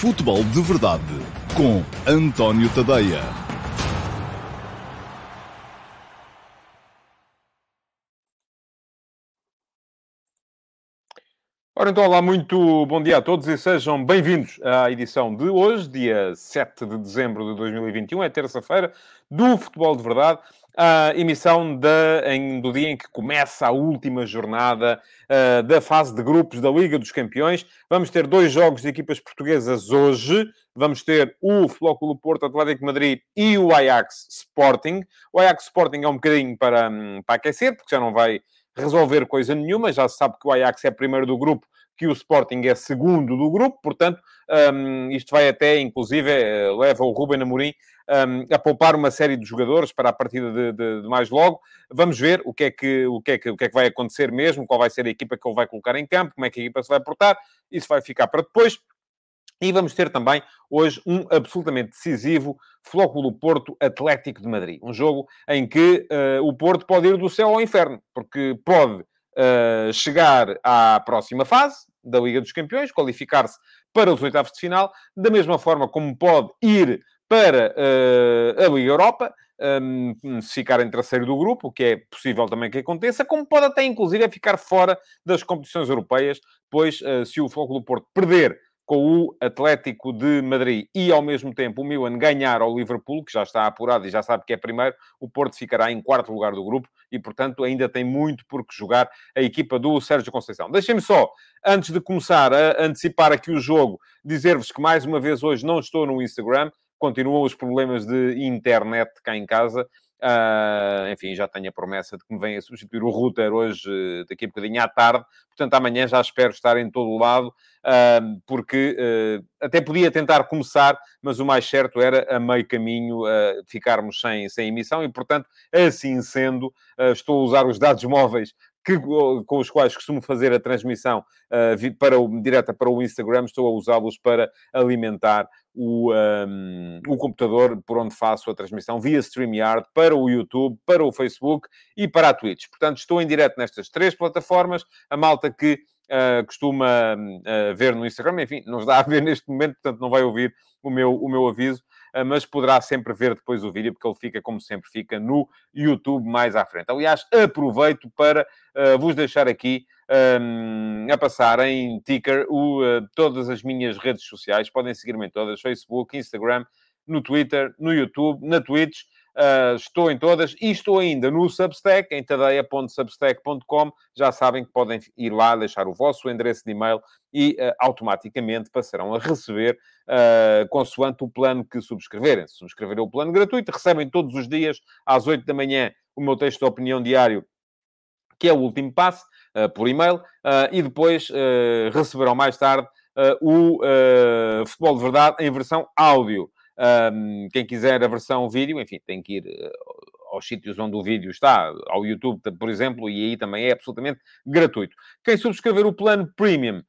Futebol de Verdade com António Tadeia. Ora então, olá, muito bom dia a todos e sejam bem-vindos à edição de hoje, dia 7 de dezembro de 2021, é terça-feira, do Futebol de Verdade, a emissão em, do dia em que começa a última jornada uh, da fase de grupos da Liga dos Campeões. Vamos ter dois jogos de equipas portuguesas hoje. Vamos ter o Flóculo Porto Atlético Madrid e o Ajax Sporting. O Ajax Sporting é um bocadinho para, hum, para aquecer, porque já não vai resolver coisa nenhuma. Já se sabe que o Ajax é primeiro do grupo, que o Sporting é segundo do grupo, portanto, um, isto vai até, inclusive, eh, leva o Ruben Amorim um, a poupar uma série de jogadores para a partida de, de, de, mais logo. Vamos ver o que, é que, o, que é que, o que é que vai acontecer mesmo, qual vai ser a equipa que ele vai colocar em campo, como é que a equipa se vai portar, isso vai ficar para depois. E vamos ter também hoje um absolutamente decisivo Flóculo Porto Atlético de Madrid. Um jogo em que uh, o Porto pode ir do céu ao inferno, porque pode uh, chegar à próxima fase da Liga dos Campeões, qualificar-se para os oitavos de final, da mesma forma como pode ir para uh, a Liga Europa, um, se ficar em terceiro do grupo, o que é possível também que aconteça, como pode até, inclusive, ficar fora das competições europeias, pois uh, se o Foco do Porto perder com o Atlético de Madrid e, ao mesmo tempo, o Milan ganhar ao Liverpool, que já está apurado e já sabe que é primeiro, o Porto ficará em quarto lugar do grupo e, portanto, ainda tem muito por que jogar a equipa do Sérgio Conceição. Deixem-me só, antes de começar a antecipar aqui o jogo, dizer-vos que, mais uma vez, hoje não estou no Instagram, continuam os problemas de internet cá em casa. Uh, enfim, já tenho a promessa de que me venha substituir o router hoje, daqui a bocadinho à tarde. Portanto, amanhã já espero estar em todo o lado, uh, porque uh, até podia tentar começar, mas o mais certo era a meio caminho ficarmos sem, sem emissão e, portanto, assim sendo, estou a usar os dados móveis que, com os quais costumo fazer a transmissão uh, para o, direta para o Instagram, estou a usá-los para alimentar o, um, o computador por onde faço a transmissão via StreamYard para o YouTube, para o Facebook e para a Twitch. Portanto, estou em direto nestas três plataformas. A malta que uh, costuma uh, ver no Instagram, enfim, não está a ver neste momento, portanto não vai ouvir o meu, o meu aviso. Ah, mas poderá sempre ver depois o vídeo, porque ele fica, como sempre, fica no YouTube mais à frente. Aliás, aproveito para uh, vos deixar aqui um, a passar em ticker o, uh, todas as minhas redes sociais. Podem seguir-me em todas: Facebook, Instagram, no Twitter, no YouTube, na Twitch. Uh, estou em todas e estou ainda no Substack, em tadeia.substack.com. Já sabem que podem ir lá, deixar o vosso endereço de e-mail e uh, automaticamente passarão a receber, uh, consoante o plano que subscreverem. Se subscreverem o plano gratuito, recebem todos os dias, às 8 da manhã, o meu texto de opinião diário, que é o último passo, por e-mail, e depois receberão mais tarde o Futebol de Verdade em versão áudio. Um, quem quiser a versão vídeo, enfim, tem que ir uh, aos sítios onde o vídeo está, ao YouTube, por exemplo, e aí também é absolutamente gratuito. Quem subscrever o plano Premium,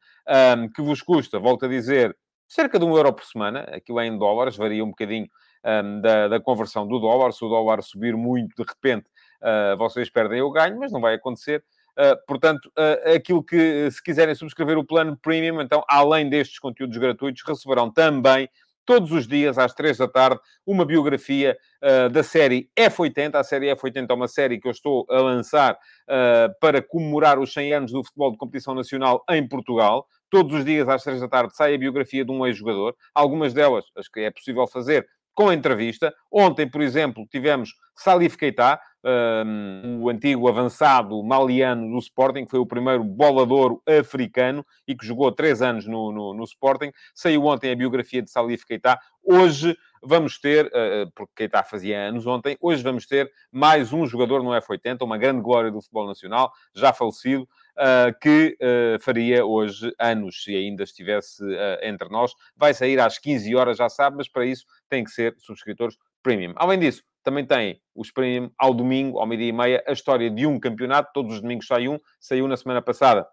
um, que vos custa, volto a dizer, cerca de um euro por semana, aquilo é em dólares, varia um bocadinho um, da, da, conversão do dólar. Se o dólar subir muito, de repente, uh, vocês perdem o ganho, mas não vai acontecer. Uh, portanto, uh, aquilo que, se quiserem subscrever o plano Premium, então, além destes conteúdos gratuitos, receberão também todos os dias, às três da tarde, uma biografia uh, da série F80. A série F80 é uma série que eu estou a lançar uh, para comemorar os 100 anos do futebol de competição nacional em Portugal. Todos os dias, às três da tarde, sai a biografia de um ex-jogador. Algumas delas, acho que é possível fazer com entrevista. Ontem, por exemplo, tivemos Salif Keita, um, o antigo avançado maliano do Sporting, que foi o primeiro bolador africano e que jogou três anos no, no, no Sporting. Saiu ontem a biografia de Salif Keita. Hoje vamos ter, uh, porque Keita fazia anos ontem, hoje vamos ter mais um jogador no F80, uma grande glória do futebol nacional, já falecido, uh, que faria hoje anos, se ainda estivesse entre nós. Vai sair às 15 horas, já sabe, mas para isso tem que ser subscritores premium. Além disso, também tem os premium ao domingo, ao meio-dia e meia, a história de um campeonato. Todos os domingos sai um. Saiu na semana passada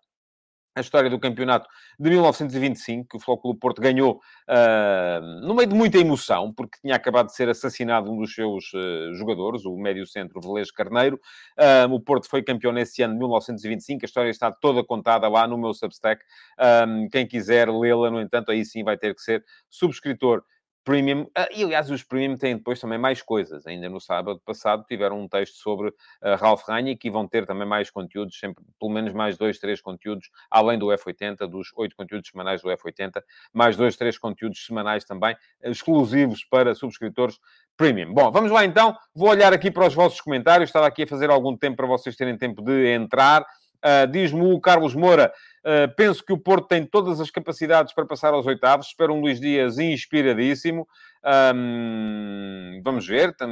a história do campeonato de 1925, que o Clube Porto ganhou uh, no meio de muita emoção, porque tinha acabado de ser assassinado um dos seus uh, jogadores, o médio-centro Velez Carneiro. Uh, o Porto foi campeão nesse ano de 1925, a história está toda contada lá no meu Substack. quem quiser lê-la, no entanto, aí sim vai ter que ser subscritor Premium. Ah, e, aliás, os Premium têm depois também mais coisas. Ainda no sábado passado tiveram um texto sobre uh, Ralph Rangnick e vão ter também mais conteúdos, sempre pelo menos mais dois, três conteúdos, além do F80, dos oito conteúdos semanais do F80, mais dois, três conteúdos semanais também, exclusivos para subscritores Premium. Bom, vamos lá então. Vou olhar aqui para os vossos comentários. Estava aqui a fazer algum tempo para vocês terem tempo de entrar. Uh, Diz-me o Carlos Moura, uh, penso que o Porto tem todas as capacidades para passar aos oitavos. Espero um Luís Dias inspiradíssimo. Um, vamos ver. Tam,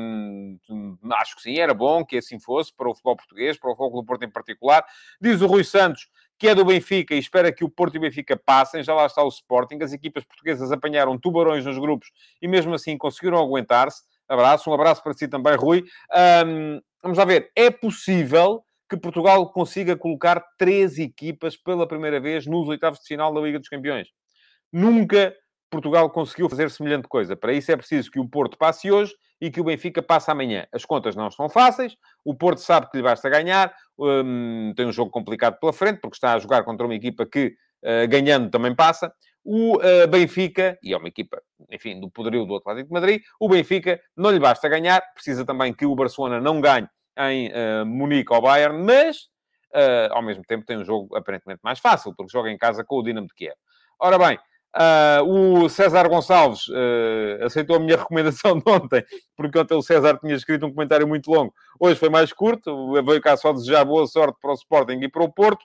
acho que sim, era bom que assim fosse para o futebol português, para o futebol do Porto em particular. Diz o Rui Santos, que é do Benfica e espera que o Porto e o Benfica passem. Já lá está o Sporting. As equipas portuguesas apanharam tubarões nos grupos e mesmo assim conseguiram aguentar-se. Abraço, um abraço para si também, Rui. Um, vamos lá ver. É possível que Portugal consiga colocar três equipas pela primeira vez nos oitavos de final da Liga dos Campeões. Nunca Portugal conseguiu fazer semelhante coisa. Para isso é preciso que o Porto passe hoje e que o Benfica passe amanhã. As contas não estão fáceis, o Porto sabe que lhe basta ganhar, hum, tem um jogo complicado pela frente, porque está a jogar contra uma equipa que, uh, ganhando, também passa. O uh, Benfica, e é uma equipa, enfim, do poderio do Atlético de Madrid, o Benfica não lhe basta ganhar, precisa também que o Barcelona não ganhe em uh, Munique ao Bayern, mas uh, ao mesmo tempo tem um jogo aparentemente mais fácil, porque joga em casa com o Dinamo de Kiev. Ora bem, Uh, o César Gonçalves aceitou a minha recomendação de ontem, porque ontem o César tinha escrito um comentário muito longo. Hoje foi mais curto, veio cá só desejar boa sorte para o Sporting e para o Porto.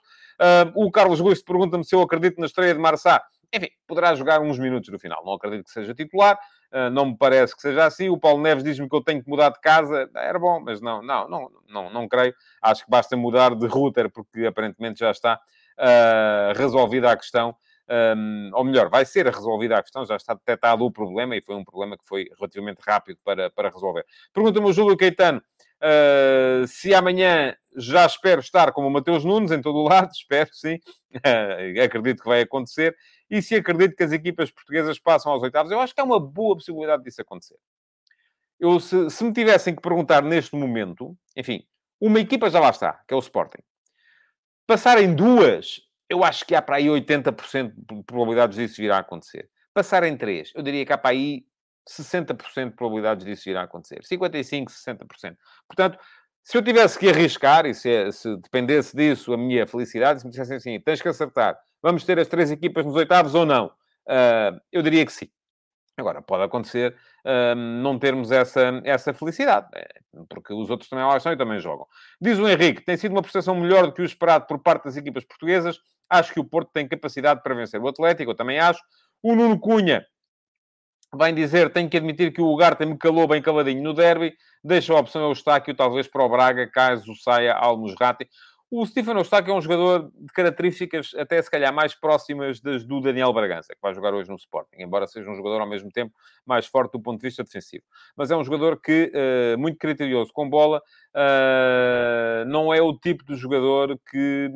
O Carlos Gusto pergunta-me se eu acredito na estreia de Marçá. Enfim, poderá jogar uns minutos no final. Não acredito que seja titular. Uh, não me parece que seja assim. O Paulo Neves diz-me que eu tenho que mudar de casa. Era bom, mas não, não, não, não, não creio. Acho que basta mudar de router, porque aparentemente já está uh, resolvida a questão. Um, ou melhor, vai ser resolvida a questão, já está detectado o problema e foi um problema que foi relativamente rápido para, para resolver. Pergunta-me o Júlio Caetano uh, se amanhã já espero estar como o Mateus Nunes em todo o lado, espero sim, uh, acredito que vai acontecer, e se acredito que as equipas portuguesas passam aos oitavos, eu acho que há uma boa possibilidade disso acontecer. Eu, se, se me tivessem que perguntar neste momento, enfim, uma equipa já lá está, que é o Sporting. Passarem duas, eu acho que há para aí 80% de probabilidades disso vir a acontecer. Passar em 3, eu diria que há para aí 60% de probabilidades disso vir a acontecer. 55%, 60%. Portanto, se eu tivesse que arriscar, e se, se dependesse disso a minha felicidade, se me dissessem assim, tens que acertar, vamos ter as três equipas nos oitavos ou não? Uh, eu diria que sim. Agora, pode acontecer uh, não termos essa, essa felicidade, né? porque os outros também lá estão e também jogam. Diz o Henrique, tem sido uma prestação melhor do que o esperado por parte das equipas portuguesas. Acho que o Porto tem capacidade para vencer o Atlético, eu também acho. O Nuno Cunha vem dizer, tenho que admitir que o Ugarte me calou bem caladinho no derby. Deixa a opção ao Eustáquio, talvez para o Braga, caso saia Almusrati. O Stephen Eustáquio é um jogador de características até se calhar mais próximas das do Daniel Bragança, que vai jogar hoje no Sporting, embora seja um jogador ao mesmo tempo mais forte do ponto de vista defensivo. Mas é um jogador que, uh, muito criterioso com bola, uh, não é o tipo de jogador que...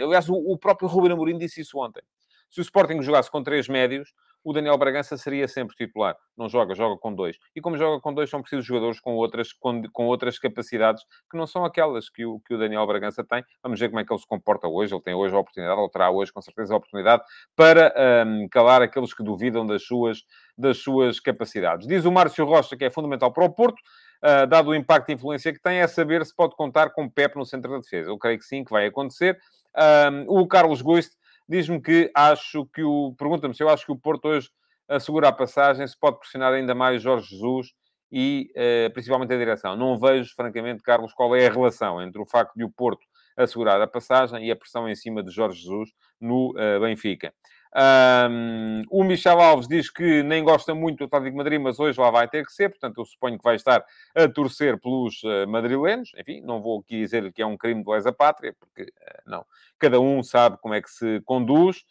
Aliás, o, o próprio Ruben Amorim disse isso ontem. Se o Sporting jogasse com três médios, o Daniel Bragança seria sempre titular. Não joga, joga com dois. E como joga com dois, são precisos jogadores com outras, com, com outras capacidades que não são aquelas que o, que o Daniel Bragança tem. Vamos ver como é que ele se comporta hoje. Ele tem hoje a oportunidade, ou terá hoje com certeza a oportunidade, para um, calar aqueles que duvidam das suas, das suas capacidades. Diz o Márcio Rocha que é fundamental para o Porto. Uh, dado o impacto e influência que tem, é saber se pode contar com Pep no centro da defesa. Eu creio que sim, que vai acontecer. Um, o Carlos Goist diz-me que acho que o. Pergunta-me se eu acho que o Porto hoje assegura a passagem, se pode pressionar ainda mais Jorge Jesus e uh, principalmente a direção. Não vejo, francamente, Carlos, qual é a relação entre o facto de o Porto assegurar a passagem e a pressão em cima de Jorge Jesus no uh, Benfica. Um, o Michel Alves diz que nem gosta muito do Atlético Madrid, mas hoje lá vai ter que ser, portanto eu suponho que vai estar a torcer pelos uh, madrilenos. Enfim, não vou aqui dizer que é um crime de lesa pátria, porque uh, não. Cada um sabe como é que se conduz.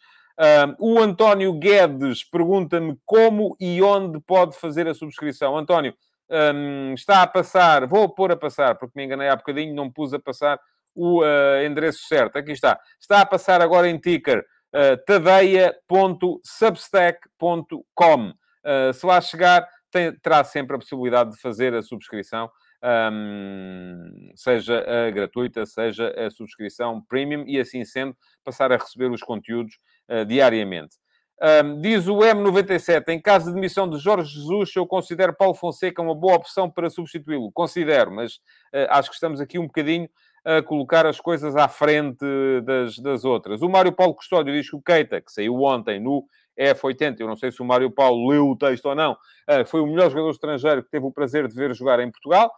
o António Guedes pergunta-me como e onde pode fazer a subscrição. António, um, está a passar, vou pôr a passar, porque me enganei há bocadinho, não pus a passar o uh, endereço certo. Aqui está. Está a passar agora em ticker uh, tadeia.substack.com. Uh, se lá chegar, tem, terá sempre a possibilidade de fazer a subscrição, um, seja a gratuita, seja a subscrição premium, e assim sendo, passar a receber os conteúdos uh, diariamente. Um, diz o M97, em caso de demissão de Jorge Jesus, eu considero Paulo Fonseca uma boa opção para substituí-lo. Considero, mas uh, acho que estamos aqui um bocadinho a colocar as coisas à frente das, das outras. O Mário Paulo Custódio diz que o Keita, que saiu ontem no F80, eu não sei se o Mário Paulo leu o texto ou não, uh, foi o melhor jogador estrangeiro que teve o prazer de ver jogar em Portugal.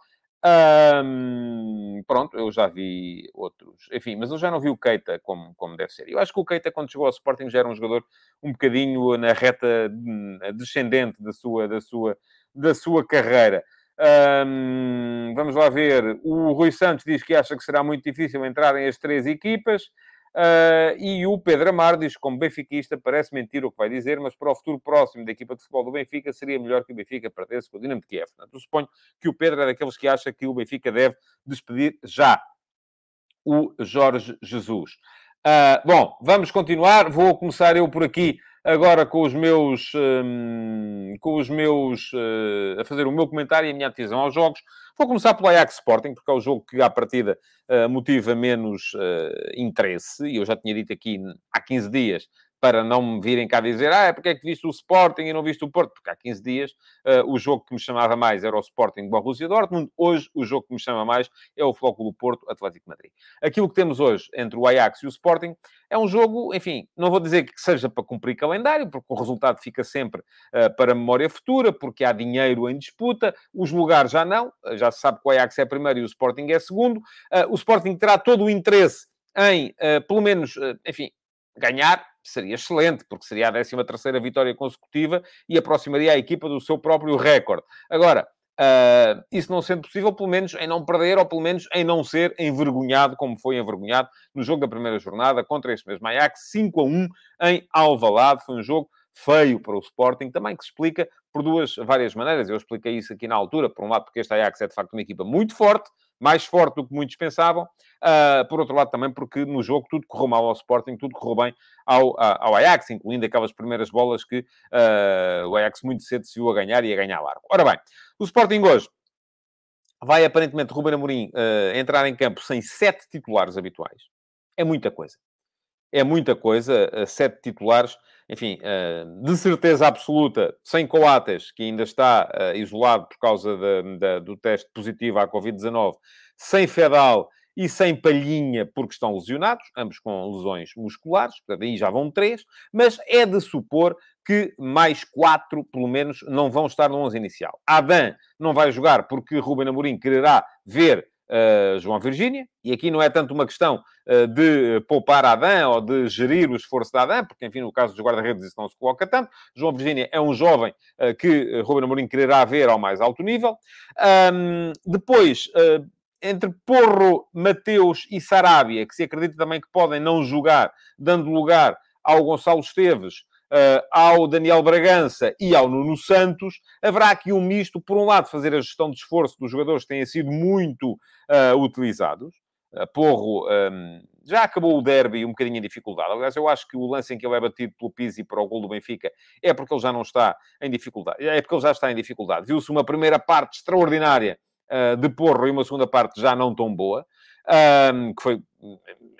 Pronto, eu já vi outros, enfim, mas eu já não vi o Keita como, como deve ser. Eu acho que o Keita, quando chegou ao Sporting, já era um jogador um bocadinho na reta hum, descendente da sua, da sua, da sua carreira. Um, vamos lá ver. O Rui Santos diz que acha que será muito difícil entrarem as três equipas. Uh, e o Pedro Amar diz, como benfiquista, parece mentir o que vai dizer, mas para o futuro próximo da equipa de futebol do Benfica, seria melhor que o Benfica perdesse com o Dinamo de Kiev. Portanto, eu suponho que o Pedro é daqueles que acha que o Benfica deve despedir já o Jorge Jesus. Uh, bom, vamos continuar. Vou começar eu por aqui agora com os meus, um, com os meus, uh, a fazer o meu comentário e a minha atenção aos jogos. Vou começar pelo Ajax Sporting, porque é o jogo que à partida uh, motiva menos uh, interesse, e eu já tinha dito aqui há 15 dias para não me virem cá dizer, ah, é porque é que viste o Sporting e não viste o Porto? Porque há 15 dias uh, o jogo que me chamava mais era o Sporting Borussia Dortmund, hoje o jogo que me chama mais é o Flóculo Porto Atlético Madrid. Aquilo que temos hoje entre o Ajax e o Sporting é um jogo, enfim, não vou dizer que seja para cumprir calendário, porque o resultado fica sempre uh, para memória futura, porque há dinheiro em disputa, os lugares já não, já se sabe que o Ajax é primeiro e o Sporting é segundo, uh, o Sporting terá todo o interesse em, pelo menos, enfim, ganhar, seria excelente, porque seria a 13 terceira vitória consecutiva e aproximaria a equipa do seu próprio recorde. Agora, uh, isso não sendo possível, pelo menos em não perder, ou pelo menos em não ser envergonhado, como foi envergonhado no jogo da primeira jornada contra este mesmo Ajax, 5 a 1 em Alvalade. Foi um jogo feio para o Sporting, também que se explica por duas, várias maneiras. Eu expliquei isso aqui na altura, por um lado porque este Ajax é de facto uma equipa muito forte, mais forte do que muitos pensavam. Uh, por outro lado, também porque no jogo tudo correu mal ao Sporting, tudo correu bem ao, ao Ajax, incluindo aquelas primeiras bolas que uh, o Ajax muito cedo se viu a ganhar e a ganhar largo. Ora bem, o Sporting hoje vai aparentemente Ruben Amorim uh, entrar em campo sem sete titulares habituais. É muita coisa. É muita coisa, sete titulares enfim, de certeza absoluta, sem Coates, que ainda está isolado por causa de, de, do teste positivo à Covid-19, sem Fedal e sem Palhinha, porque estão lesionados, ambos com lesões musculares, portanto, aí já vão três, mas é de supor que mais quatro, pelo menos, não vão estar no 11 inicial. Adam não vai jogar porque Ruben Amorim quererá ver uh, João Virgínia, e aqui não é tanto uma questão uh, de poupar Adam ou de gerir o esforço da Adam, porque, enfim, no caso dos guarda-redes isso não se coloca tanto. João Virgínia é um jovem uh, que Ruben Amorim quererá ver ao mais alto nível. Um, depois entre Porro, Mateus e Sarabia, que se acredita também que podem não jogar, dando lugar ao Gonçalo Esteves, ao Daniel Bragança e ao Nuno Santos, haverá aqui um misto, por um lado, fazer a gestão de esforço dos jogadores que têm sido muito uh, utilizados. Uh, Porro um, já acabou o derby um bocadinho em dificuldade. Aliás, eu acho que o lance em que ele é batido pelo Pizzi para o gol do Benfica é porque ele já não está em dificuldade. É porque ele já está em dificuldade. Viu-se uma primeira parte extraordinária uh, de Porro e uma segunda parte já não tão boa, um, que foi,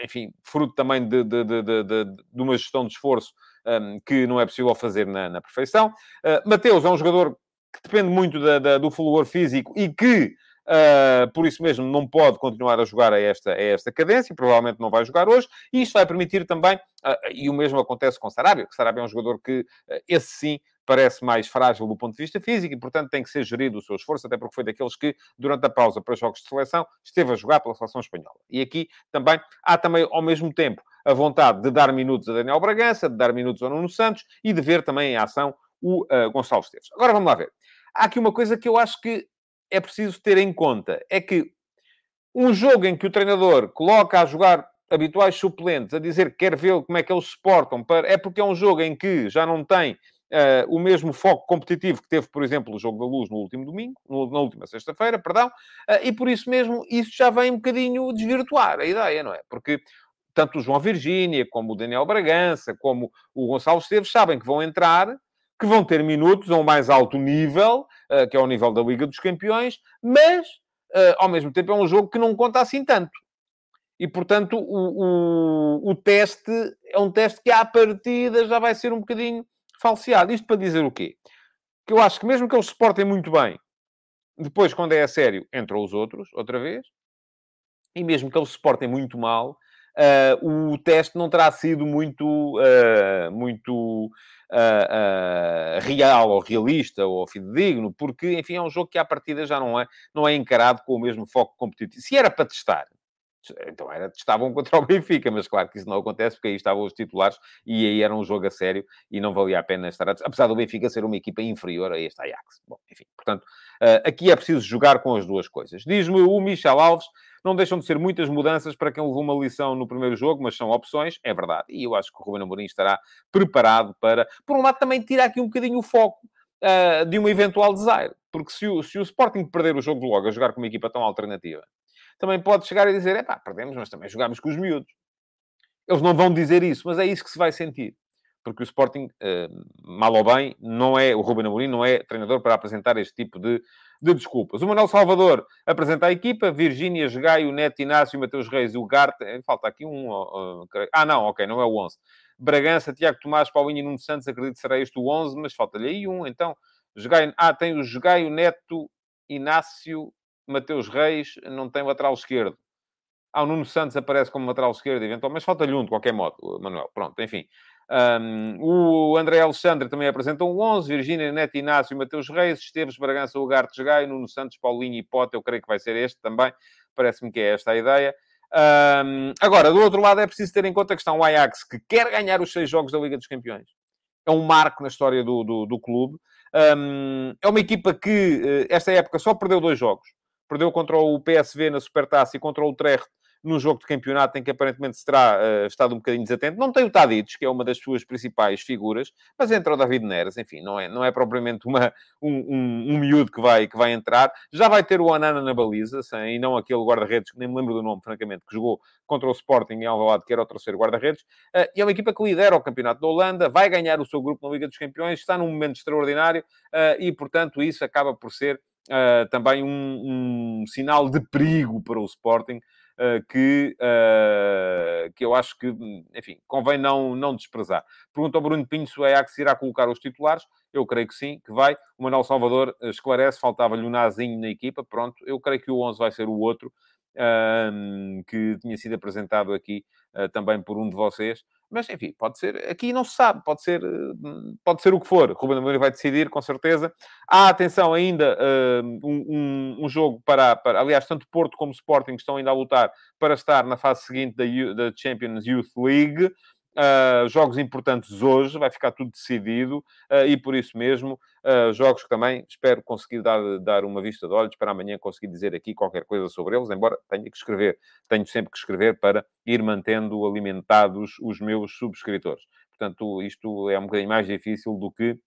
enfim, fruto também de, de, de, de uma gestão de esforço um, que não é possível fazer na, na perfeição. Uh, Mateus é um jogador que depende muito da, da, do fulgor físico e que Uh, por isso mesmo não pode continuar a jogar a esta, a esta cadência, provavelmente não vai jogar hoje, e isto vai permitir também, uh, e o mesmo acontece com Sarabia, que Sarabia é um jogador que, uh, esse sim, parece mais frágil do ponto de vista físico e, portanto, tem que ser gerido o seu esforço, até porque foi daqueles que, durante a pausa para jogos de seleção, esteve a jogar pela seleção espanhola. E aqui também há também, ao mesmo tempo, a vontade de dar minutos a Daniel Bragança, de dar minutos ao Nuno Santos e de ver também em ação o uh, Gonçalo Esteves. Agora vamos lá ver. Há aqui uma coisa que eu acho que é preciso ter em conta. É que um jogo em que o treinador coloca a jogar habituais suplentes, a dizer que quer ver como é que eles se portam, para... é porque é um jogo em que já não tem o mesmo foco competitivo que teve, por exemplo, o Jogo da Luz no último domingo, na última sexta-feira, perdão, uh, e por isso mesmo isso já vem um bocadinho desvirtuar a ideia, não é? Porque tanto o João Virgínia, como o Daniel Bragança, como o Gonçalo Esteves, sabem que vão entrar, que vão ter minutos a um mais alto nível, uh, que é o nível da Liga dos Campeões, mas, ao mesmo tempo, é um jogo que não conta assim tanto. E, portanto, o, o, o teste é um teste que, à partida, já vai ser um bocadinho falseado. Isto para dizer o quê? Que eu acho que mesmo que eles se portem muito bem, depois, quando é a sério, entram os outros, outra vez. E mesmo que eles se portem muito mal, uh, o teste não terá sido muito, uh, muito uh, real ou realista ou fidedigno, porque, enfim, é um jogo que à partida já não é, não é encarado com o mesmo foco competitivo. Se era para testar, então era, estavam contra o Benfica, mas claro que isso não acontece porque aí estavam os titulares e aí era um jogo a sério e não valia a pena estar a... Apesar do Benfica ser uma equipa inferior a este Ajax. Bom, enfim, portanto, aqui é preciso jogar com as duas coisas. Diz-me o Michel Alves, não deixam de ser muitas mudanças para quem levou uma lição no primeiro jogo, mas são opções, é verdade. E eu acho que o Ruben Amorim estará preparado para, por um lado, também tirar aqui um bocadinho o foco uh, de uma eventual desire. Porque se o, se o Sporting perder o jogo logo a jogar com uma equipa tão alternativa, também pode chegar e dizer, é pá, perdemos, mas também jogámos com os miúdos. Eles não vão dizer isso, mas é isso que se vai sentir. Porque o Sporting, uh, mal ou bem, não é, o Ruben Amorim não é treinador para apresentar este tipo de de desculpas. O Manuel Salvador apresenta a equipa, Virgínia, Gaio, Neto, Inácio, Mateus Reis e o Garte. Eh, falta aqui um. Ah, não, ok, não é o 11. Bragança, Tiago Tomás, Paulinho e Nuno Santos, acredito que será este o 11, mas falta-lhe aí um. Então, Gaio, ah, tem o Gaio, Neto, Inácio, Mateus Reis, não tem lateral esquerdo. Ah, o Nuno Santos aparece como lateral esquerdo, eventualmente, mas falta-lhe um, de qualquer modo, Manuel. Pronto, enfim. Um, o André Alexandre também apresenta um 11, Virgínia, Neto, Inácio, Mateus Reis, Esteves, Bragança, Ugarte, Gaio, Nuno Santos, Paulinho e Pote, eu creio que vai ser este também, parece-me que é esta a ideia. Um, agora, do outro lado, é preciso ter em conta que está um Ajax que quer ganhar os seis jogos da Liga dos Campeões. É um marco na história do, do, do clube. Um, é uma equipa que, eh, esta época, só perdeu dois jogos. Perdeu contra o PSV na Supertaça e contra o Utrecht num jogo de campeonato em que aparentemente se terá uh, estado um bocadinho desatento. Não tem o Tadic, que é uma das suas principais figuras, mas entra o David Neres, enfim, não é, não é propriamente uma, um, um, um miúdo que vai, que vai entrar. Já vai ter o Anana na baliza, e não aquele guarda-redes, que nem me lembro do nome, francamente, que jogou contra o Sporting em Alvalade, que era o terceiro guarda-redes. Uh, e é uma equipa que lidera o campeonato da Holanda, vai ganhar o seu grupo na Liga dos Campeões, está num momento extraordinário uh, e, portanto, isso acaba por ser Uh, também um, um, sinal de perigo para o Sporting, uh, que, uh, que eu acho que, enfim, convém não, não desprezar. Pergunta ao Bruno Pinho se o Ajax irá colocar os titulares. Eu creio que sim, que vai. O Manuel Salvador esclarece, faltava-lhe um Nazinho na equipa. Pronto, eu creio que o 11 vai ser o outro, que tinha sido apresentado aqui também por um de vocês. Mas, enfim, pode ser... Aqui não se sabe. Pode ser, pode ser o que for. Ruben Amorim vai decidir, com certeza. Há, atenção, ainda um, um, um jogo para, para... Aliás, tanto Porto como Sporting estão ainda a lutar para estar na fase seguinte da, da Champions Youth League. Uh, jogos importantes hoje, vai ficar tudo decidido uh, e por isso mesmo, uh, jogos que também espero conseguir dar, dar uma vista de olhos para amanhã conseguir dizer aqui qualquer coisa sobre eles, embora tenha que escrever, tenho sempre que escrever para ir mantendo alimentados os meus subscritores. Portanto, isto é um bocadinho mais difícil do que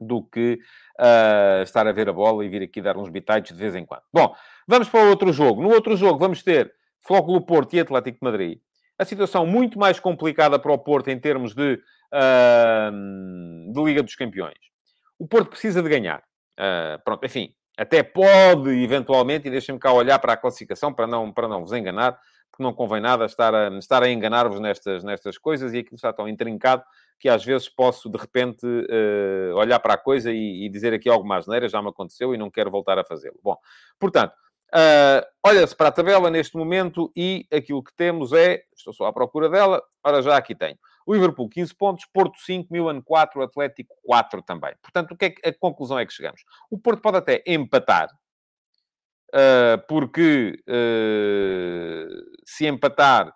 do que uh, estar a ver a bola e vir aqui dar uns bitites de vez em quando. Bom, vamos para o outro jogo. No outro jogo vamos ter Flóculo Porto e Atlético de Madrid a situação muito mais complicada para o Porto em termos de, uh, de Liga dos Campeões. O Porto precisa de ganhar. Uh, pronto, enfim, até pode eventualmente, e deixem-me cá olhar para a classificação para não, para não vos enganar, porque não convém nada estar a, estar a enganar-vos nestas, nestas coisas e aquilo está tão intrincado que às vezes posso de repente uh, olhar para a coisa e, e dizer aqui algo mais já me aconteceu e não quero voltar a fazê-lo. Bom, portanto, Uh, Olha-se para a tabela neste momento e aquilo que temos é, estou só à procura dela, ora já aqui tenho. Liverpool 15 pontos, Porto 5, Milan 4, Atlético 4 também. Portanto, o que é que, a conclusão é que chegamos? O Porto pode até empatar, uh, porque uh, se empatar,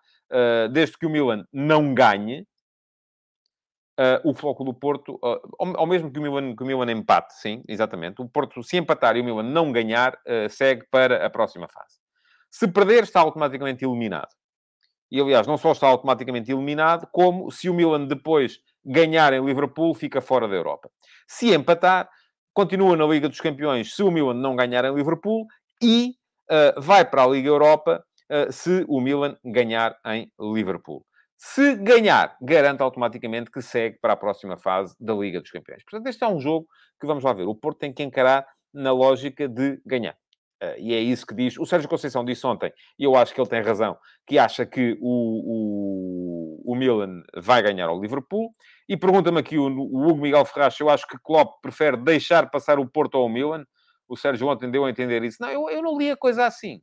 desde que o Milan não ganhe, Uh, o Floco do Porto, uh, ao, ao, mesmo que o, Milan, que o Milan empate, sim, exatamente. O Porto, se empatar e o Milan não ganhar, uh, segue para a próxima fase. Se perder, está automaticamente eliminado. E, aliás, não só está automaticamente eliminado, como se o Milan depois ganhar em Liverpool, fica fora da Europa. Se empatar, continua na Liga dos Campeões se o Milan não ganhar em Liverpool e vai para a Liga Europa se o Milan ganhar em Liverpool. Se ganhar, garante automaticamente que segue para a próxima fase da Liga dos Campeões. Portanto, este é um jogo que vamos lá ver. O Porto tem que encarar na lógica de ganhar. Uh, e é isso que diz. O Sérgio Conceição disse ontem, e eu acho que ele tem razão, que acha que o, o, o Milan vai ganhar ao Liverpool. E pergunta-me aqui o, o, Hugo Miguel Ferraz, eu acho que Klopp prefere deixar passar o Porto ao Milan. O Sérgio ontem deu a entender isso. Não, eu, eu não li a coisa assim.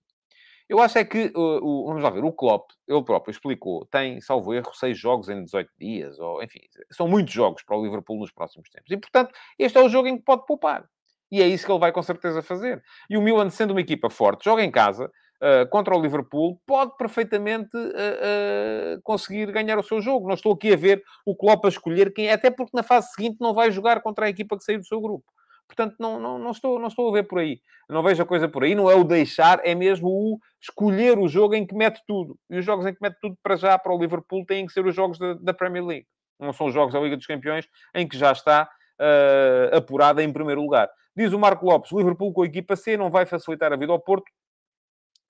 Eu acho é que, uh, o, vamos lá ver, o Klopp, ele próprio explicou, tem, salvo erro, seis jogos em 18 dias, ou enfim, são muitos jogos para o Liverpool nos próximos tempos. E, portanto, este é o jogo em que pode poupar. E é isso que ele vai com certeza fazer. E o Milan, sendo uma equipa forte, joga em casa, uh, contra o Liverpool, pode perfeitamente uh, uh, conseguir ganhar o seu jogo. Não estou aqui a ver o Klopp a escolher quem até porque na fase seguinte não vai jogar contra a equipa que saiu do seu grupo. Portanto, não, não, não, estou, não estou a ver por aí. Não vejo a coisa por aí. Não é o deixar, é mesmo o escolher o jogo em que mete tudo. E os jogos em que mete tudo para já, para o Liverpool, têm que ser os jogos da, da Premier League. Não são os jogos da Liga dos Campeões, em que já está uh, apurada em primeiro lugar. Diz o Marco Lopes, Liverpool com a equipa C não vai facilitar a vida ao Porto.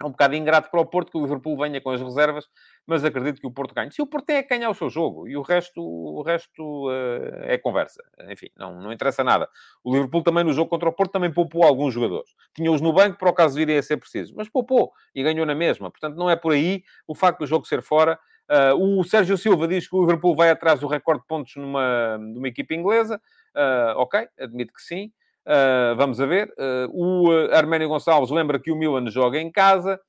É um bocado ingrato para o Porto que o Liverpool venha com as reservas, mas acredito que o Porto ganhe. Se o Porto é ganhar o seu jogo e o resto, o resto uh, é conversa. Enfim, não, não interessa nada. O Liverpool também no jogo contra o Porto também poupou alguns jogadores. Tinha-os no banco para o caso viria a ser preciso, mas poupou e ganhou na mesma. Portanto, não é por aí o facto do jogo ser fora. Uh, o Sérgio Silva diz que o Liverpool vai atrás do recorde de pontos numa, numa equipa inglesa. Uh, ok, admito que sim. Uh, vamos a ver. Uh, o Arménio Gonçalves lembra que o Milan joga em casa.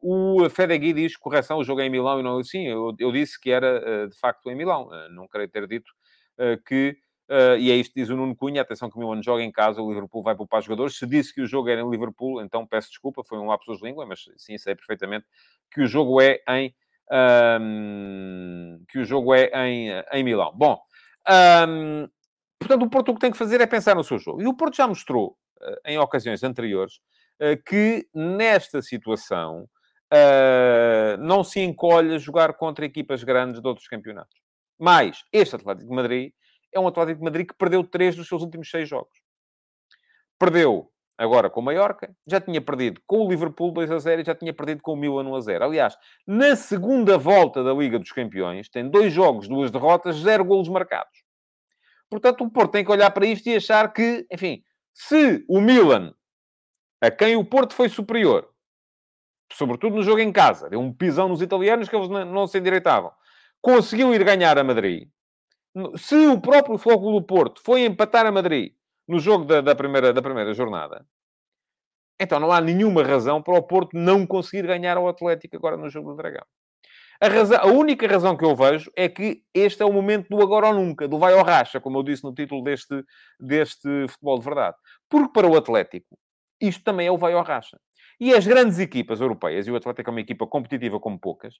O Fedegui diz, correção, o jogo é em Milão e não... Sim, eu, eu disse que era de facto em Milão. não queria ter dito que... e é isto diz o Nuno Cunha. Atenção que o Milan joga em casa, o Liverpool vai poupar jogadores. Se disse que o jogo era em Liverpool, então peço desculpa, foi um lapsus de língua, mas sim, sei perfeitamente que o jogo é em... que o jogo é em, em Milão. Bom... Um, Portanto, o Porto o que tem que fazer é pensar no seu jogo. E o Porto já mostrou, uh, em ocasiões anteriores, uh, que nesta situação uh, não se encolhe a jogar contra equipas grandes de outros campeonatos. Mas este Atlético de Madrid é um Atlético de Madrid que perdeu três dos seus últimos seis jogos. Perdeu agora com o Mallorca, já tinha perdido com o Liverpool 2 a 0 e já tinha perdido com o Milan 1 a 0. Aliás, na segunda volta da Liga dos Campeões, tem dois jogos, duas derrotas, zero golos marcados. Portanto, o Porto tem que olhar para isto e achar que, enfim, se o Milan, a quem o Porto foi superior, sobretudo no jogo em casa, deu um pisão nos italianos que eles não se endireitavam, conseguiu ir ganhar a Madrid, se o próprio Fogo do Porto foi empatar a Madrid no jogo da, da, primeira, da primeira jornada, então não há nenhuma razão para o Porto não conseguir ganhar ao Atlético agora no jogo do Dragão. A, razão, a única razão que eu vejo é que este é o momento do agora ou nunca, do vai ou racha, como eu disse no título deste, deste futebol de verdade. Porque para o Atlético, isto também é o vai ou racha. E as grandes equipas europeias, e o Atlético é uma equipa competitiva como poucas,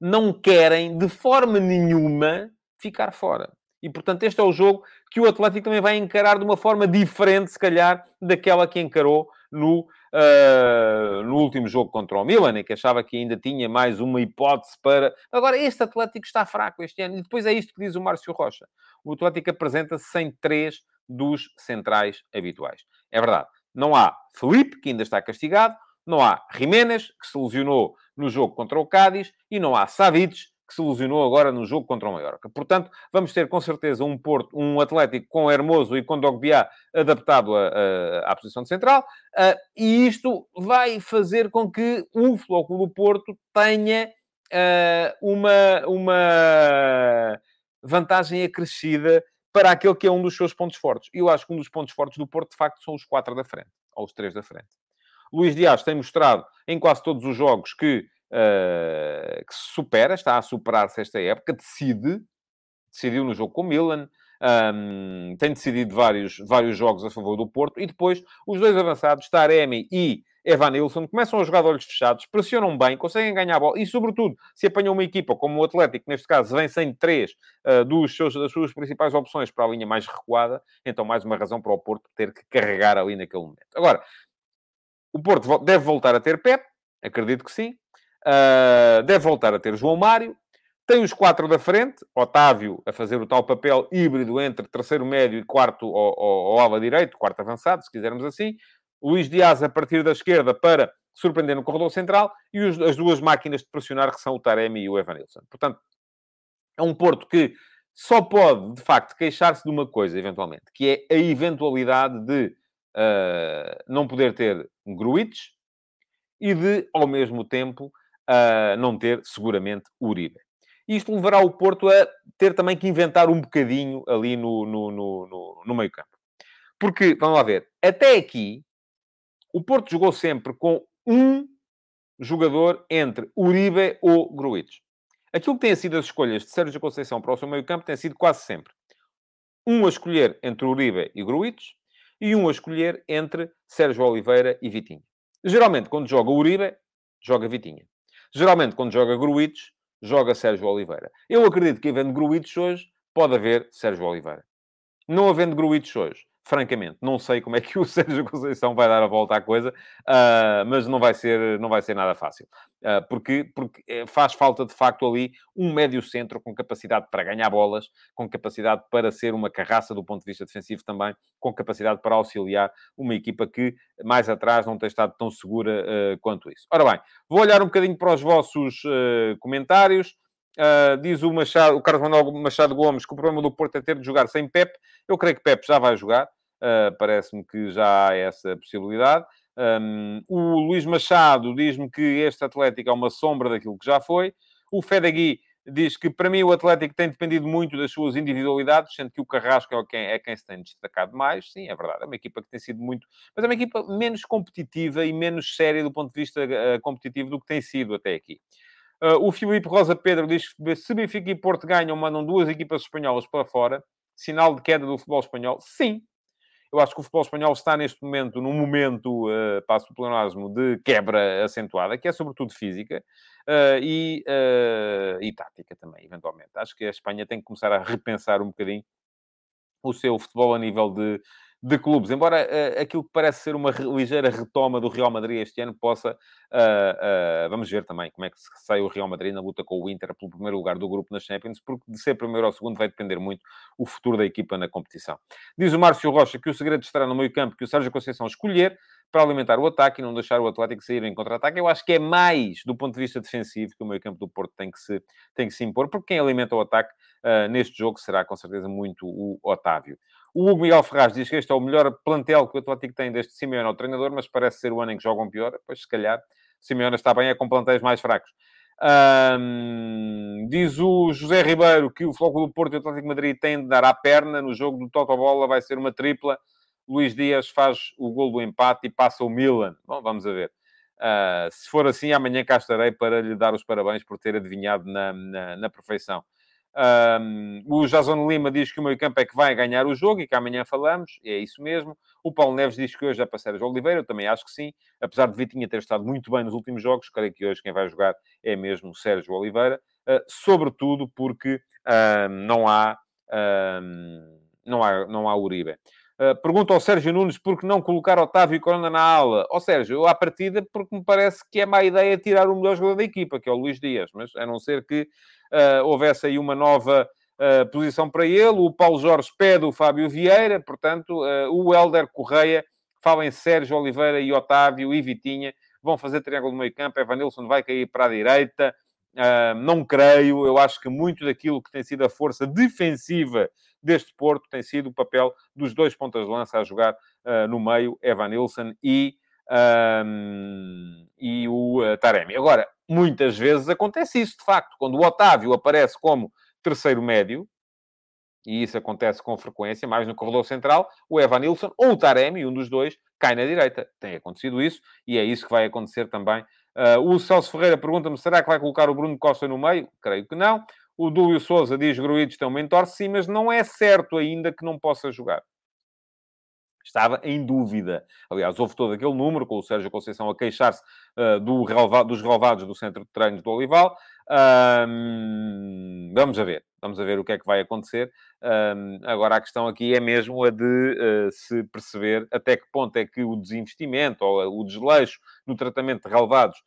não querem de forma nenhuma ficar fora. E, portanto, este é o jogo que o Atlético também vai encarar de uma forma diferente, se calhar, daquela que encarou no, uh, no último jogo contra o Milan, que achava que ainda tinha mais uma hipótese para... Agora, este Atlético está fraco este ano. E depois é isto que diz o Márcio Rocha. O Atlético apresenta-se sem três dos centrais habituais. É verdade. Não há Felipe, que ainda está castigado. Não há Jiménez, que se lesionou no jogo contra o Cádiz. E não há Savic, que se ilusionou agora no jogo contra o Mallorca. Portanto, vamos ter com certeza um, Porto, um Atlético com Hermoso e com Dogbiá adaptado a, a, à posição de central, uh, e isto vai fazer com que o Flóculo do Porto tenha uh, uma, uma vantagem acrescida para aquele que é um dos seus pontos fortes. E eu acho que um dos pontos fortes do Porto, de facto, são os quatro da frente, ou os três da frente. Luís Dias tem mostrado em quase todos os jogos que uh, que se supera, está a superar-se esta época, decide, decidiu no jogo com o Milan, um, tem decidido vários, vários jogos a favor do Porto, e depois os dois avançados, Taremi e Evan Nilsson, começam a jogar de olhos fechados, pressionam bem, conseguem ganhar a bola, e sobretudo, se apanham uma equipa como o Atlético, neste caso, vem sem três uh, dos seus, das suas principais opções para a linha mais recuada, então mais uma razão para o Porto ter que carregar ali naquele momento. Agora, o Porto deve voltar a ter Pep, acredito que sim, Uh, deve voltar a ter João Mário. Tem os quatro da frente. Otávio a fazer o tal papel híbrido entre terceiro médio e quarto ou, ala direito, quarto avançado, se quisermos assim. Luís Dias a partir da esquerda para surpreender no corredor central e os, as duas máquinas de pressionar, que são o Taremi e o Evanilson. Portanto, é um Porto que só pode, de facto, queixar-se de uma coisa, eventualmente, que é a eventualidade de uh, não poder ter Gruitch e de, ao mesmo tempo, uh, não ter, seguramente, Uribe. Isto levará o Porto a ter também que inventar um bocadinho ali no, no, no, no, meio campo. Porque, vamos lá ver, até aqui, o Porto jogou sempre com um jogador entre Uribe ou Gruitch. Aquilo que têm sido as escolhas de Sérgio Conceição para o seu meio-campo tem sido quase sempre um a escolher entre Uribe e Gruitch e um a escolher entre Sérgio Oliveira e Vitinho. Geralmente, quando joga Uribe, joga Vitinha. Geralmente, quando joga Gruitch, joga Sérgio Oliveira. Eu acredito que, havendo Gruitch hoje, pode haver Sérgio Oliveira. Não havendo Gruitch hoje, francamente, não sei como é que o Sérgio Conceição vai dar a volta à coisa, uh, mas não vai ser, não vai ser nada fácil. Uh, porque, porque eh, faz falta, de facto, ali um médio centro com capacidade para ganhar bolas, com capacidade para ser uma carraça do ponto de vista defensivo também, com capacidade para auxiliar uma equipa que mais atrás não tem estado tão segura uh, quanto isso. Ora bem, vou olhar um bocadinho para os vossos comentários. Uh, diz o, Machado, o Carlos Manuel Machado Gomes que o problema do Porto é ter de jogar sem Pep. Eu creio que Pep já vai jogar. Uh, Parece-me que já há essa possibilidade. Um, o Luís Machado diz-me que este Atlético é uma sombra daquilo que já foi. O Fedegui diz que, para mim, o Atlético tem dependido muito das suas individualidades, sendo que o Carrasco é quem, é quem se tem destacado mais. Sim, é verdade. É uma equipa que tem sido muito... Mas é uma equipa menos competitiva e menos séria do ponto de vista uh, competitivo do que tem sido até aqui. Uh, o Filipe Rosa Pedro diz que se Benfica e Porto ganham, mandam duas equipas espanholas para fora. Sinal de queda do futebol espanhol? Sim, eu acho que o futebol espanhol está neste momento, num momento, uh, passo o pleonasmo, de quebra acentuada, que é sobretudo física uh, e, uh, e tática também, eventualmente. Acho que a Espanha tem que começar a repensar um bocadinho o seu futebol a nível de, de clubes. Embora uh, aquilo que parece ser uma ligeira retoma do Real Madrid este ano possa... Uh, uh, vamos ver também como é que sai o Real Madrid na luta com o Inter pelo primeiro lugar do grupo nas Champions, porque de ser primeiro ou segundo vai depender muito o futuro da equipa na competição. Diz o Márcio Rocha que o segredo estará no meio campo que o Sérgio Conceição escolher para alimentar o ataque e não deixar o Atlético sair em contra-ataque. Eu acho que é mais do ponto de vista defensivo que o meio campo do Porto tem que se, tem que se impor, porque quem alimenta o ataque neste jogo será com certeza muito o Otávio. O Miguel Ferraz diz que este é o melhor plantel que o Atlético tem desde Simeone ao treinador, mas parece ser o ano em que jogam pior. Pois, se calhar, Simeone está bem, é com plantéis mais fracos. Diz o José Ribeiro que o Floco do Porto e o Atlético Madrid têm de dar à perna. No jogo do Toto Bola vai ser uma tripla. Luís Dias faz o gol do empate e passa o Milan. Bom, vamos a ver. Uh, se for assim, amanhã cá estarei para lhe dar os parabéns por ter adivinhado na, na, na perfeição. Um, o Jason Lima diz que o meio campo é que vai ganhar o jogo e que amanhã falamos, e é isso mesmo. O Paulo Neves diz que hoje é para Sérgio Oliveira, eu também acho que sim. Apesar de Vitinha ter estado muito bem nos últimos jogos, creio que hoje quem vai jogar é mesmo Sérgio Oliveira, uh, sobretudo porque não, há, não, há, não há Uribe. Uh, pergunta ao Sérgio Nunes por que não colocar Otávio e Corona na ala. Ó Sérgio, eu à partida, porque me parece que é má ideia tirar o melhor jogador da equipa, que é o Luís Dias, mas a não ser que uh, houvesse aí uma nova uh, posição para ele. O Paulo Jorge pede o Fábio Vieira, portanto, o Helder Correia fala em Sérgio Oliveira e Otávio e Vitinha. Vão fazer triângulo no meio campo. Evanilson vai cair para a direita. Uh, não creio. Eu acho que muito daquilo que tem sido a força defensiva deste Porto tem sido o papel dos dois pontas de lança a jogar uh, no meio, Evanilson e, um, e o uh, Taremi. Agora, muitas vezes acontece isso, de facto. Quando o Otávio aparece como terceiro médio, e isso acontece com frequência, mais no corredor central, o Evan Nilsson ou o Taremi, um dos dois, cai na direita. Tem acontecido isso e é isso que vai acontecer também. Uh, o Celso Ferreira pergunta-me: será que vai colocar o Bruno Costa no meio? Creio que não. O Dúlio Souza diz: Gruides tem um mentor, sim, mas não é certo ainda que não possa jogar estava em dúvida. Aliás, houve todo aquele número com o Sérgio Conceição a queixar-se uh, do relevado, dos relevados do Centro de Treinos do Olival. Um, vamos a ver. Vamos a ver o que é que vai acontecer. Um, agora, a questão aqui é mesmo a de uh, se perceber até que ponto é que o desinvestimento ou o desleixo no tratamento de relevados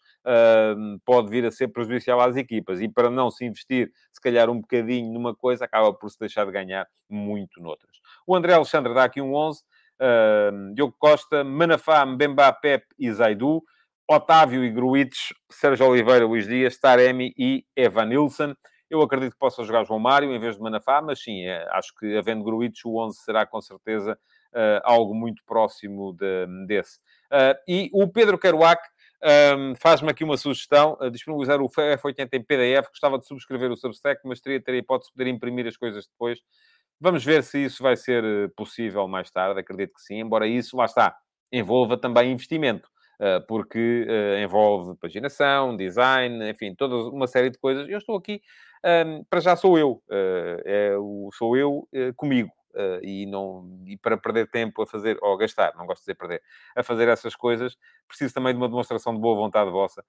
pode vir a ser prejudicial às equipas. E para não se investir, se calhar, um bocadinho numa coisa, acaba por se deixar de ganhar muito noutras. O André Alexandre dá aqui um 11 uh, Diogo Costa, Manafá, Mbemba, Pep e Zaidu. Otávio e Gruites, Sérgio Oliveira, Luís Dias, Taremi e Evan Nilsson. Eu acredito que possa jogar João Mário em vez de Manafá, mas sim, é, acho que havendo Gruites, o 11 será com certeza uh, algo muito próximo de, desse. Uh, e o Pedro Kerouac um, faz-me aqui uma sugestão, uh, disponibilizar o F80 em PDF, gostava de subscrever o Substack, mas teria ter a hipótese de poder imprimir as coisas depois. Vamos ver se isso vai ser possível mais tarde, acredito que sim, embora isso, lá está, envolva também investimento. Eh, porque uh, envolve paginação, design, enfim, toda uma série de coisas. Eu estou aqui, ehm, para já sou eu, uh, é o, sou eu comigo. e, não, e para perder tempo a fazer, ou gastar, não gosto de dizer perder, a fazer essas coisas, preciso também de uma demonstração de boa vontade vossa,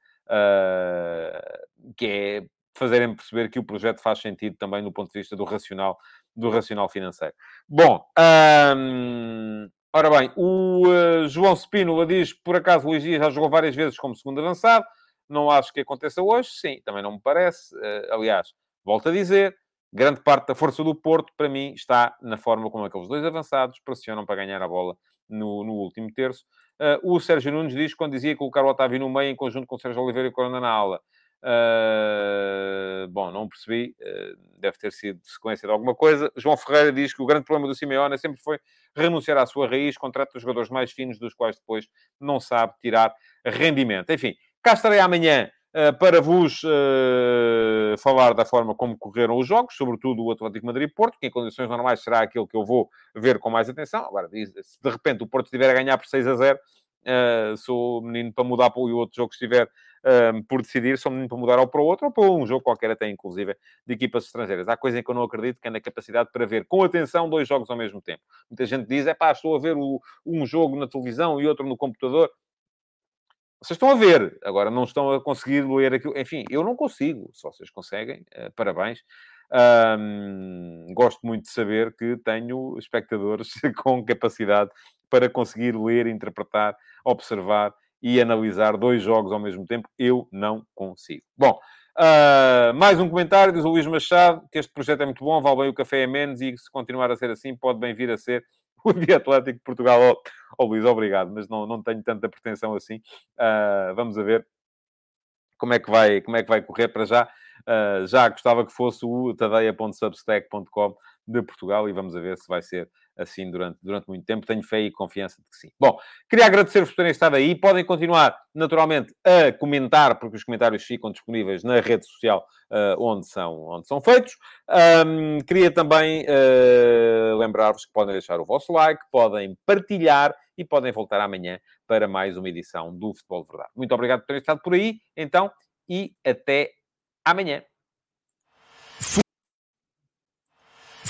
que é fazerem perceber que o projeto faz sentido também do ponto de vista do racional, do racional financeiro. Bom, um, ehm, Ora bem, o uh, João Spínola diz por acaso, Luís Dias já jogou várias vezes como segundo avançado. Não acho que aconteça hoje. Sim, também não me parece. Uh, aliás, volto a dizer, grande parte da força do Porto, para mim, está na forma como aqueles dois avançados pressionam para ganhar a bola no, no último terço. Uh, o Sérgio Nunes diz, quando dizia colocar o Otávio no meio, em conjunto com o Sérgio Oliveira e o Corona na aula. Uh, bom, não percebi, uh, deve ter sido sequência de alguma coisa. João Ferreira diz que o grande problema do Simeone sempre foi renunciar à sua raiz, contrato os jogadores mais finos, dos quais depois não sabe tirar rendimento. Enfim, cá estarei amanhã uh, para vos falar da forma como correram os jogos, sobretudo o Atlético Madrid-Porto, que em condições normais será aquele que eu vou ver com mais atenção. Agora, se de repente o Porto estiver a ganhar por 6 a 0, Uh, sou menino para mudar para o outro jogo que estiver uh, por decidir, sou menino para mudar ou para o outro ou para um jogo qualquer, até inclusive de equipas estrangeiras. Há coisa em que eu não acredito, que é na capacidade para ver com atenção dois jogos ao mesmo tempo. Muita gente diz, é pá, estou a ver o, um jogo na televisão e outro no computador. Vocês estão a ver, agora não estão a conseguir ler aquilo. Enfim, eu não consigo. Se vocês conseguem, uh, parabéns. Um, gosto muito de saber que tenho espectadores com capacidade para conseguir ler, interpretar, observar e analisar dois jogos ao mesmo tempo. Eu não consigo. Bom, uh, mais um comentário, diz o Luís Machado, que este projeto é muito bom, vale bem o café é menos e se continuar a ser assim, pode bem vir a ser o Dia Atlético de Portugal. Oh, oh Luís, obrigado, mas não, não tenho tanta pretensão assim. Uh, vamos a ver como é que vai, como é que vai correr para já. Uh, já gostava que fosse o tadeia.substack.com de Portugal e vamos a ver se vai ser assim durante, durante muito tempo. Tenho fé e confiança de que sim. Bom, queria agradecer-vos por terem estado aí. Podem continuar, naturalmente, a comentar, porque os comentários ficam disponíveis na rede social uh, onde, são, onde são feitos. Um, queria também uh, lembrar-vos que podem deixar o vosso like, podem partilhar e podem voltar amanhã para mais uma edição do Futebol de Verdade. Muito obrigado por terem estado por aí, então, e até amanhã.